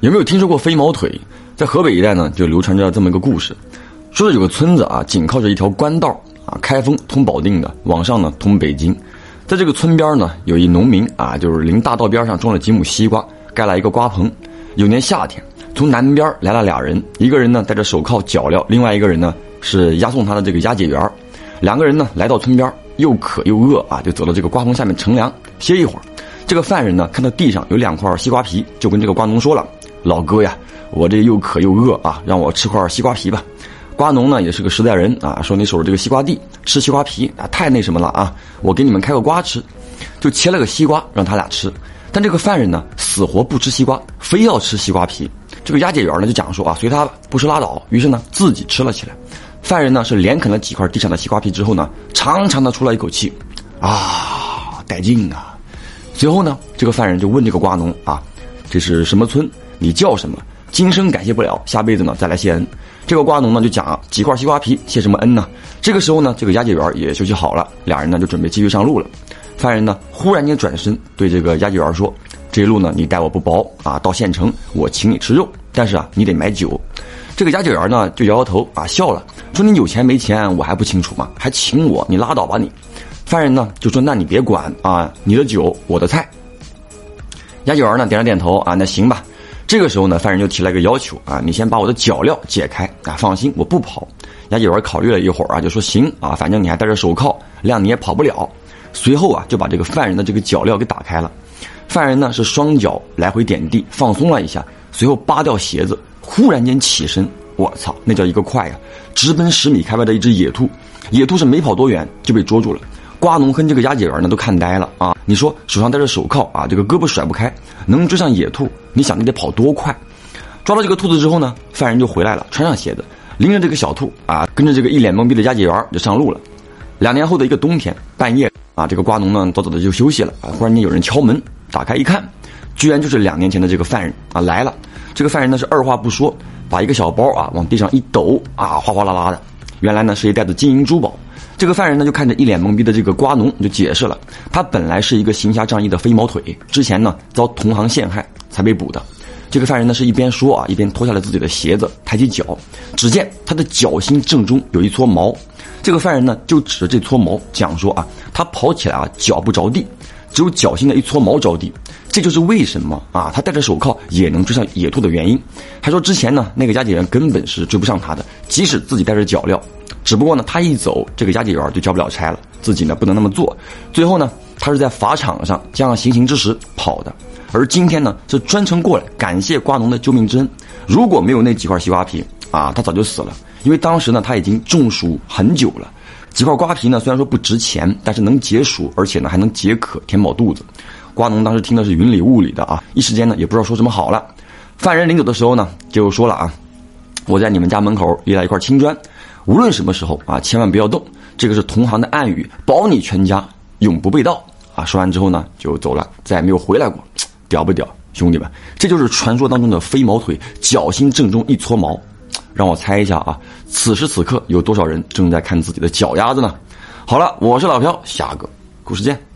有没有听说过飞毛腿？在河北一带呢，就流传着这么一个故事，说是有个村子啊，紧靠着一条官道啊，开封通保定的，往上呢通北京。在这个村边呢，有一农民啊，就是临大道边上种了几亩西瓜，盖了一个瓜棚。有年夏天，从南边来了俩人，一个人呢戴着手铐脚镣，另外一个人呢是押送他的这个押解员。两个人呢来到村边，又渴又饿啊，就走到这个瓜棚下面乘凉歇一会儿。这个犯人呢看到地上有两块西瓜皮，就跟这个瓜农说了。老哥呀，我这又渴又饿啊，让我吃块西瓜皮吧。瓜农呢也是个实在人啊，说你守着这个西瓜地吃西瓜皮啊，太那什么了啊！我给你们开个瓜吃，就切了个西瓜让他俩吃。但这个犯人呢死活不吃西瓜，非要吃西瓜皮。这个押解员呢就讲说啊，随他吧，不吃拉倒。于是呢自己吃了起来。犯人呢是连啃了几块地上的西瓜皮之后呢，长长的出了一口气，啊，带劲啊！随后呢，这个犯人就问这个瓜农啊，这是什么村？你叫什么？今生感谢不了，下辈子呢再来谢恩。这个瓜农呢就讲几块西瓜皮谢什么恩呢？这个时候呢，这个押解员也休息好了，俩人呢就准备继续上路了。犯人呢忽然间转身对这个押解员说：“这一路呢你待我不薄啊，到县城我请你吃肉，但是啊你得买酒。”这个押解员呢就摇摇头啊笑了，说：“你有钱没钱我还不清楚吗？还请我？你拉倒吧你！”犯人呢就说：“那你别管啊，你的酒我的菜。”押解员呢点了点头啊，那行吧。这个时候呢，犯人就提了一个要求啊，你先把我的脚镣解开啊，放心，我不跑。押解员考虑了一会儿啊，就说行啊，反正你还戴着手铐，谅你也跑不了。随后啊，就把这个犯人的这个脚镣给打开了。犯人呢是双脚来回点地，放松了一下，随后扒掉鞋子，忽然间起身，我操，那叫一个快呀，直奔十米开外的一只野兔。野兔是没跑多远就被捉住了。瓜农跟这个押解员呢都看呆了啊！你说手上戴着手铐啊，这个胳膊甩不开，能追上野兔，你想你得跑多快？抓到这个兔子之后呢，犯人就回来了，穿上鞋子，拎着这个小兔啊，跟着这个一脸懵逼的押解员就上路了。两年后的一个冬天，半夜啊，这个瓜农呢早早的就休息了啊，忽然间有人敲门，打开一看，居然就是两年前的这个犯人啊来了。这个犯人呢是二话不说，把一个小包啊往地上一抖啊，哗哗啦啦的，原来呢是一袋子金银珠宝。这个犯人呢，就看着一脸懵逼的这个瓜农，就解释了，他本来是一个行侠仗义的飞毛腿，之前呢遭同行陷害才被捕的。这个犯人呢是一边说啊，一边脱下了自己的鞋子，抬起脚，只见他的脚心正中有一撮毛。这个犯人呢就指着这撮毛讲说啊，他跑起来啊脚不着地，只有脚心的一撮毛着地，这就是为什么啊他戴着手铐也能追上野兔的原因。还说之前呢那个押解员根本是追不上他的，即使自己带着脚镣。只不过呢，他一走，这个押解员就交不了差了，自己呢不能那么做。最后呢，他是在法场上将行刑之时跑的，而今天呢是专程过来感谢瓜农的救命之恩。如果没有那几块西瓜皮啊，他早就死了。因为当时呢他已经中暑很久了。几块瓜皮呢虽然说不值钱，但是能解暑，而且呢还能解渴，填饱肚子。瓜农当时听的是云里雾里的啊，一时间呢也不知道说什么好了。犯人临走的时候呢就说了啊，我在你们家门口立了一块青砖。无论什么时候啊，千万不要动。这个是同行的暗语，保你全家永不被盗啊！说完之后呢，就走了，再也没有回来过。屌不屌，兄弟们？这就是传说当中的飞毛腿，脚心正中一撮毛。让我猜一下啊，此时此刻有多少人正在看自己的脚丫子呢？好了，我是老飘，下个故事见。